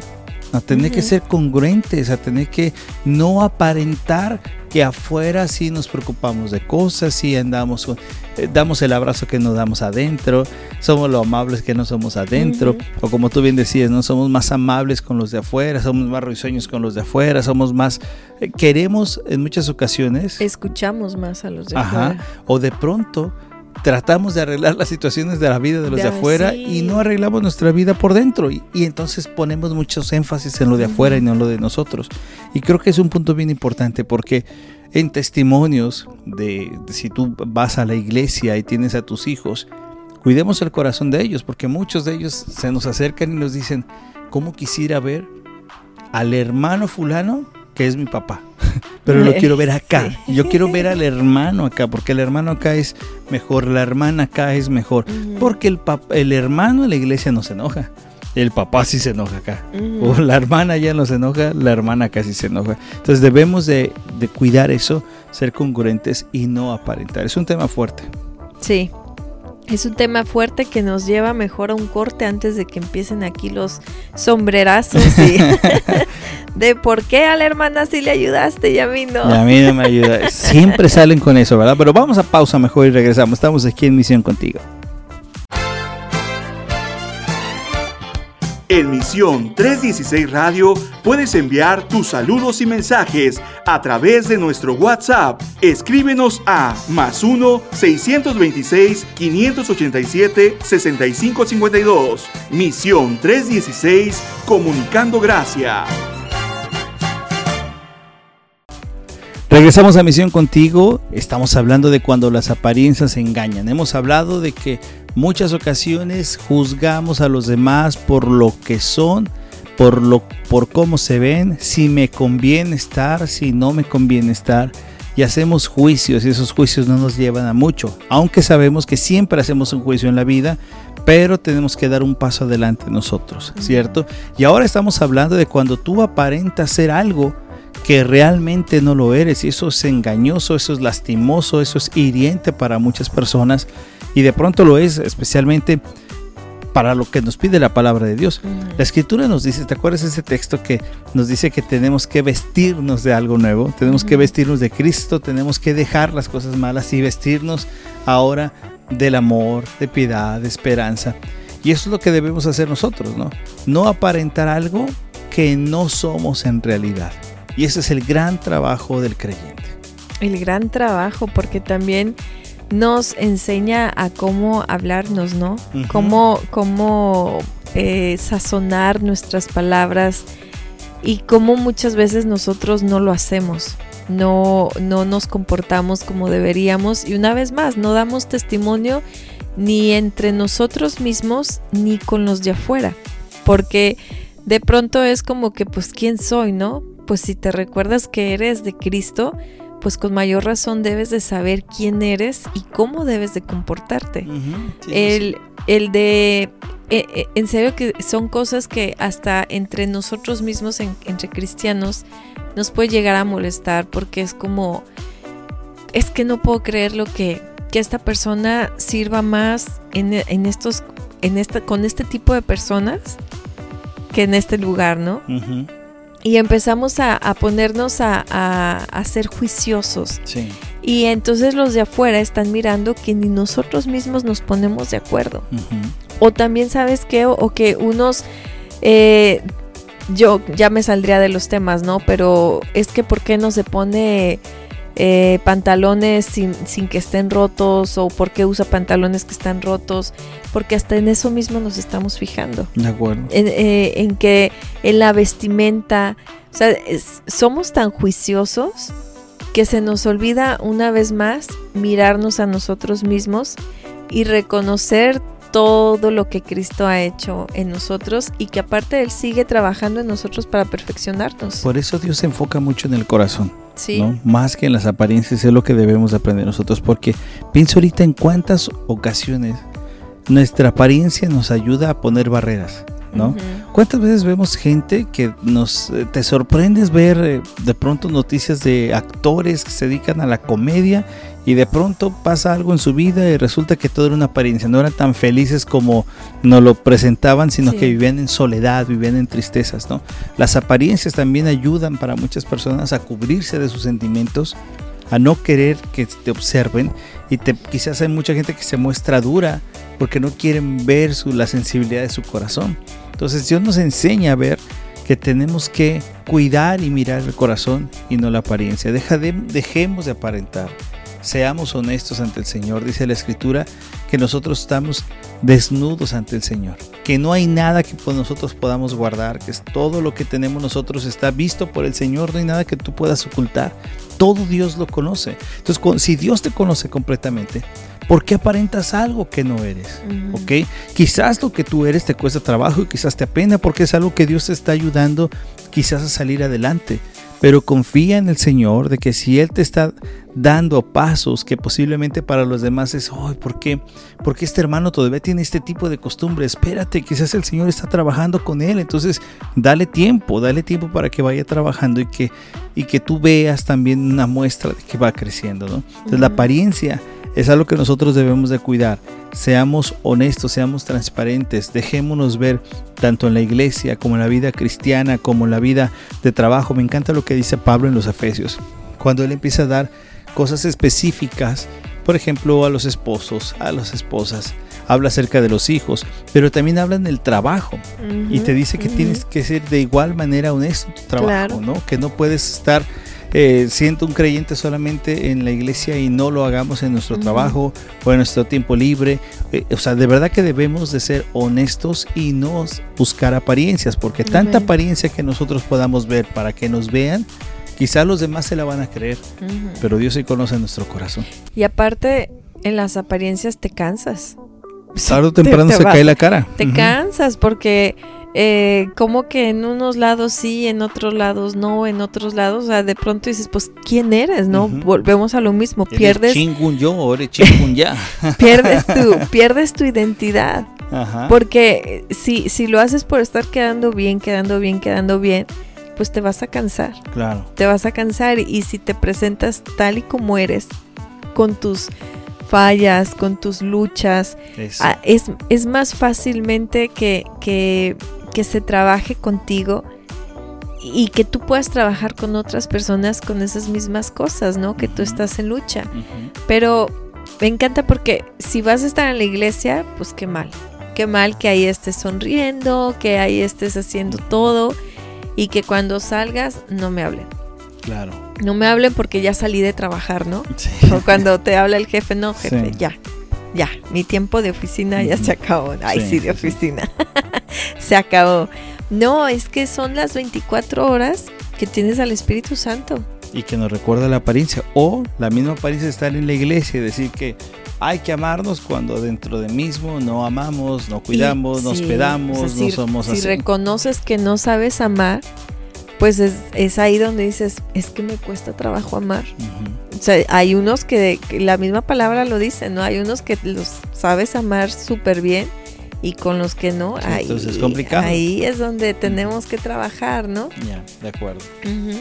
a tener que ser congruentes, a tener que no aparentar que afuera sí nos preocupamos de cosas, sí andamos, eh, damos el abrazo que nos damos adentro, somos lo amables que no somos adentro, o como tú bien decías, no somos más amables con los de afuera, somos más risueños con los de afuera, somos más, eh, queremos en muchas ocasiones. Escuchamos más a los de afuera. O de pronto tratamos de arreglar las situaciones de la vida de los de, afuera y no arreglamos nuestra vida por dentro. Y, entonces ponemos muchos énfasis en lo de afuera y no en lo de nosotros. Y creo que es un punto bien importante porque en testimonios de, si tú vas a la iglesia y tienes a tus hijos, cuidemos el corazón de ellos porque muchos de ellos se nos acercan y nos dicen, ¿cómo quisiera ver al hermano fulano que es mi papá? pero lo quiero ver acá. Yo quiero ver al hermano acá, porque el hermano acá es mejor, la hermana acá es mejor, porque el, el hermano en la iglesia no se enoja. El papá sí se enoja acá. O la hermana ya no se enoja, la hermana casi se enoja. Entonces debemos de, de cuidar eso, ser congruentes y no aparentar. Es un tema fuerte. Sí, es un tema fuerte que nos lleva mejor a un corte antes de que empiecen aquí los sombrerazos de por qué a la hermana sí le ayudaste y a mí no. Y a mí no me ayuda. Siempre salen con eso, ¿verdad? Pero vamos a pausa mejor y regresamos. Estamos aquí en Misión Contigo. En Misión 316 Radio puedes enviar tus saludos y mensajes a través de nuestro WhatsApp. Escríbenos a más 1-626-587-6552. Misión 316 Comunicando Gracia. Regresamos a Misión contigo. Estamos hablando de cuando las apariencias engañan. Hemos hablado de que muchas ocasiones juzgamos a los demás por lo que son, por lo por cómo se ven, si me conviene estar, si no me conviene estar y hacemos juicios y esos juicios no nos llevan a mucho, aunque sabemos que siempre hacemos un juicio en la vida, pero tenemos que dar un paso adelante nosotros, ¿cierto? Y ahora estamos hablando de cuando tú aparentas ser algo que realmente no lo eres y eso es engañoso, eso es lastimoso, eso es hiriente para muchas personas y de pronto lo es especialmente para lo que nos pide la palabra de Dios. La escritura nos dice, ¿te acuerdas ese texto que nos dice que tenemos que vestirnos de algo nuevo? Tenemos que vestirnos de Cristo, tenemos que dejar las cosas malas y vestirnos ahora del amor, de piedad, de esperanza. Y eso es lo que debemos hacer nosotros, ¿no? No aparentar algo que no somos en realidad. Y ese es el gran trabajo del creyente. El gran trabajo, porque también nos enseña a cómo hablarnos, ¿no? Cómo, cómo eh, sazonar nuestras palabras y cómo muchas veces nosotros no lo hacemos. No, no nos comportamos como deberíamos y una vez más no damos testimonio ni entre nosotros mismos ni con los de afuera porque de pronto es como que pues quién soy, ¿no? Pues si te recuerdas que eres de Cristo, pues con mayor razón debes de saber quién eres y cómo debes de comportarte. el, el, de, eh, eh, en serio que son cosas que hasta entre nosotros mismos, entre cristianos, nos puede llegar a molestar porque es como, es que no puedo creer lo que, que esta persona sirva más en, en estos, en esta, con este tipo de personas que en este lugar, ¿no? Y empezamos a, ponernos a, ser juiciosos. Y entonces los de afuera están mirando que ni nosotros mismos nos ponemos de acuerdo. O también, ¿sabes qué? O, que unos... Eh, yo ya me saldría de los temas, ¿no? Pero es que ¿por qué no se pone eh, pantalones sin, sin, que estén rotos o por qué usa pantalones que están rotos, porque hasta en eso mismo nos estamos fijando. De acuerdo. En, eh, que en la vestimenta, o sea, somos tan juiciosos que se nos olvida una vez más mirarnos a nosotros mismos y reconocer todo lo que Cristo ha hecho en nosotros y que aparte Él sigue trabajando en nosotros para perfeccionarnos. Por eso Dios se enfoca mucho en el corazón. Sí. ¿no? Más que en las apariencias es lo que debemos aprender nosotros. Porque pienso ahorita en cuántas ocasiones nuestra apariencia nos ayuda a poner barreras. ¿no? ¿Cuántas veces vemos gente que nos eh, te sorprendes ver eh, de pronto noticias de actores que se dedican a la comedia y de pronto pasa algo en su vida y resulta que todo era una apariencia, no eran tan felices como nos lo presentaban, sino Sí. que vivían en soledad, vivían en tristezas, ¿no? Las apariencias también ayudan para muchas personas a cubrirse de sus sentimientos, a no querer que te observen y te, quizás hay mucha gente que se muestra dura porque no quieren ver su, la sensibilidad de su corazón. Entonces Dios nos enseña a ver que tenemos que cuidar y mirar el corazón y no la apariencia. Deja de- dejemos de aparentar. Seamos honestos ante el Señor. Dice la Escritura que nosotros estamos desnudos ante el Señor. Que no hay nada que nosotros podamos guardar. Que todo lo que tenemos nosotros está visto por el Señor. No hay nada que tú puedas ocultar. Todo Dios lo conoce. Entonces, si Dios te conoce completamente, ¿por qué aparentas algo que no eres? Ujú. ¿ok? Quizás lo que tú eres te cuesta trabajo y quizás te apena porque es algo que Dios te está ayudando quizás a salir adelante. Pero confía en el Señor de que si Él te está dando pasos que posiblemente para los demás es, ay, ¿por qué? Porque este hermano todavía tiene este tipo de costumbre. Espérate, quizás el Señor está trabajando con él. Entonces, dale tiempo, dale tiempo para que vaya trabajando y que, y que tú veas también una muestra de que va creciendo, ¿no? Entonces, la apariencia es algo que nosotros debemos de cuidar. Seamos honestos, seamos transparentes, dejémonos ver tanto en la iglesia como en la vida cristiana, como en la vida de trabajo. Me encanta lo que dice Pablo en los Efesios, cuando él empieza a dar cosas específicas, por ejemplo, a los esposos, a las esposas, habla acerca de los hijos, pero también habla en el trabajo y te dice que tienes que ser de igual manera honesto en tu trabajo, Claro. ¿no? Que no puedes estar eh, siendo un creyente solamente en la iglesia y no lo hagamos en nuestro trabajo o en nuestro tiempo libre. Eh, o sea, de verdad que debemos de ser honestos y no buscar apariencias, porque tanta apariencia que nosotros podamos ver para que nos vean, quizás los demás se la van a creer, pero Dios sí conoce nuestro corazón. Y aparte, en las apariencias te cansas. Tarde o Te- temprano te se vas- cae la cara. Te cansas porque eh, como que en unos lados sí, en otros lados no, en otros lados, o sea, de pronto dices, pues, ¿quién eres? ¿no? Volvemos a lo mismo, ¿Eres pierdes, chingun yo o eres chingun ya? pierdes tu, pierdes tu identidad. Ajá. Porque eh, si, si lo haces por estar quedando bien, quedando bien, quedando bien, pues te vas a cansar. Claro. Te vas a cansar y si te presentas tal y como eres, con tus fallas, con tus luchas, Eso. ah, es, es más fácilmente que, que, que se trabaje contigo y que tú puedas trabajar con otras personas con esas mismas cosas, ¿no? Que tú estás en lucha. Pero me encanta porque si vas a estar en la iglesia, pues qué mal. Qué mal que ahí estés sonriendo, que ahí estés haciendo todo y que cuando salgas no me hablen. Claro. No me hablen porque ya salí de trabajar, ¿no? Sí. O cuando te habla el jefe, no, jefe, Sí. ya. Ya, mi tiempo de oficina ya se acabó. Ay, Sí, sí, de oficina. se acabó. No, es que son las 24 horas que tienes al Espíritu Santo. y que nos recuerda la apariencia. O la misma apariencia estar en la iglesia y decir que hay que amarnos cuando dentro de mismo no amamos, no cuidamos, Y- nos sí, pedamos, o sea, no si- somos Si así. reconoces que no sabes amar, pues es, es ahí donde dices, es que me cuesta trabajo amar. O sea, hay unos que, que la misma palabra lo dice, ¿no? Hay unos que los sabes amar súper bien y con los que no, Sí, ahí, entonces es complicado. ahí es donde tenemos que trabajar, ¿no? Ya, de acuerdo.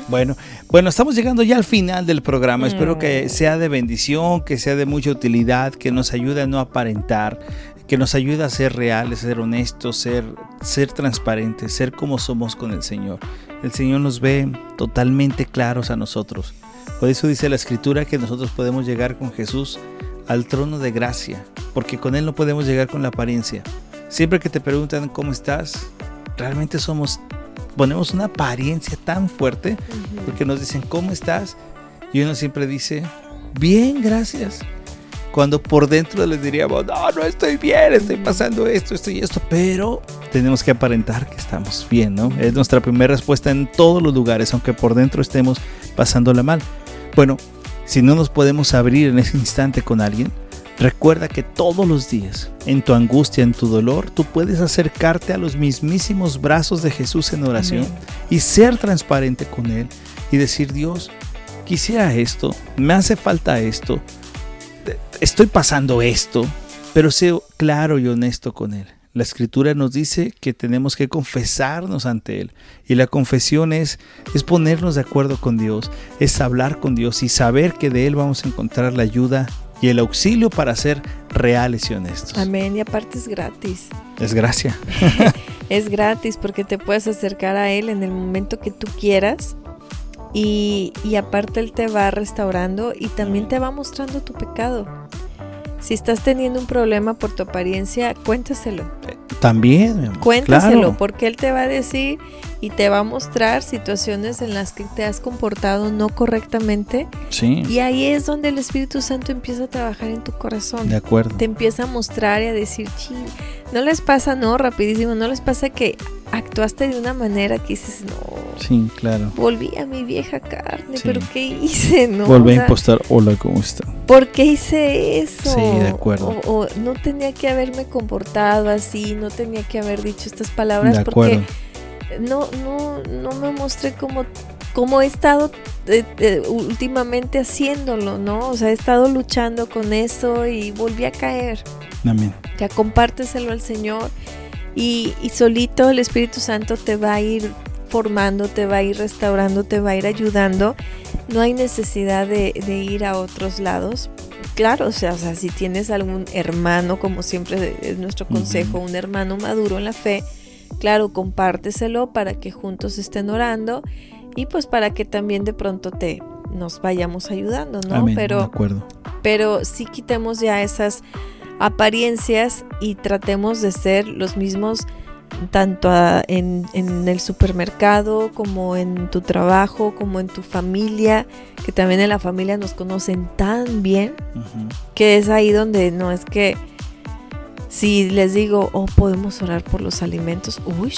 Bueno, bueno, estamos llegando ya al final del programa. Espero Mm. que sea de bendición, que sea de mucha utilidad, que nos ayude a no aparentar, que nos ayude a ser reales, ser honestos, ser, ser transparentes, ser como somos con el Señor. El Señor nos ve totalmente claros a nosotros. Por eso dice la Escritura que nosotros podemos llegar con Jesús al trono de gracia, porque con Él no podemos llegar con la apariencia. Siempre que te preguntan cómo estás, realmente somos, ponemos una apariencia tan fuerte porque nos dicen, ¿cómo estás? Y uno siempre dice, bien, gracias. Cuando por dentro les diríamos, no, no estoy bien, estoy pasando esto, esto y esto, pero tenemos que aparentar que estamos bien, ¿no? Es nuestra primera respuesta en todos los lugares, aunque por dentro estemos pasándola mal. Bueno, si no nos podemos abrir en ese instante con alguien, Recuerda que todos los días, en tu angustia, en tu dolor, tú puedes acercarte a los mismísimos brazos de Jesús en oración y ser transparente con Él y decir, Dios, quisiera esto, me hace falta esto, estoy pasando esto, pero sé claro y honesto con Él. La escritura nos dice que tenemos que confesarnos ante Él. Y la confesión es, es ponernos de acuerdo con Dios, es hablar con Dios y saber que de Él vamos a encontrar la ayuda y el auxilio para ser reales y honestos. Amén. Y aparte es gratis. Es gracia. es gratis porque te puedes acercar a Él en el momento que tú quieras. Y, y aparte Él te va restaurando y también te va mostrando tu pecado. Si estás teniendo un problema por tu apariencia, cuéntaselo. También, mi amor, Cuéntaselo, porque él te va a decir y te va a mostrar situaciones en las que te has comportado no correctamente. Sí. Y ahí es donde el Espíritu Santo empieza a trabajar en tu corazón. De acuerdo. Te empieza a mostrar y a decir, ching, no les pasa, no, rapidísimo, no les pasa que actuaste de una manera que dices, no. Sí, claro. Volví a mi vieja carne, pero ¿qué hice? No, Volví a impostar, hola, ¿cómo está? ¿Por qué hice eso? Sí, de acuerdo. O, no tenía que haberme comportado así, no tenía que haber dicho estas palabras porque no, no, no me mostré como, como he estado eh, eh, últimamente haciéndolo, ¿no? O sea, he estado luchando con eso y volví a caer. Amén. Ya compárteselo al Señor y, y solito el Espíritu Santo te va a ir formando, te va a ir restaurando, te va a ir ayudando. No hay necesidad de, de ir a otros lados. Claro, o sea, o sea, si tienes algún hermano, como siempre es nuestro consejo, un hermano maduro en la fe, claro, compárteselo para que juntos estén orando y pues para que también de pronto te nos vayamos ayudando, ¿no? Amén, pero, de acuerdo. pero sí quitemos ya esas apariencias y tratemos de ser los mismos tanto a, en, en, el supermercado como en tu trabajo, como en tu familia, que también en la familia nos conocen tan bien, uh -huh. que es ahí donde no es que si les digo, oh, podemos orar por los alimentos, uy,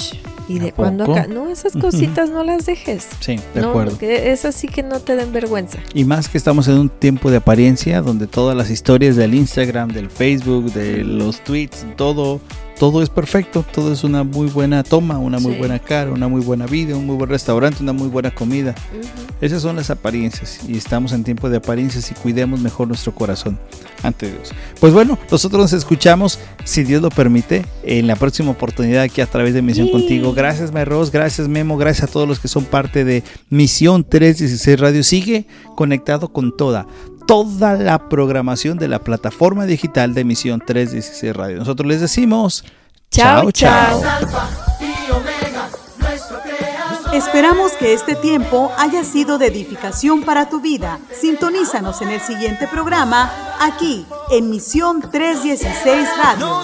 ¿y de cuándo acá? No, esas cositas uh -huh. no las dejes. Sí, de no, acuerdo. Que es así que no te den vergüenza. Y más que estamos en un tiempo de apariencia donde todas las historias del Instagram, del Facebook, de los tweets, todo todo es perfecto, todo es una muy buena toma, una muy Sí. buena cara, una muy buena vida, un muy buen restaurante, una muy buena comida. Esas son las apariencias y estamos en tiempo de apariencias y cuidemos mejor nuestro corazón ante Dios. Pues bueno, nosotros nos escuchamos, si Dios lo permite, en la próxima oportunidad aquí a través de Misión Sí. Contigo. Gracias, Mayros, gracias, Memo, gracias a todos los que son parte de Misión 316 Radio. Sigue conectado con toda, toda la programación de la plataforma digital de Misión 316 Radio. Nosotros les decimos... Chao, chao. Esperamos que este tiempo haya sido de edificación para tu vida. Sintonízanos en el siguiente programa, aquí en Misión 316 Radio.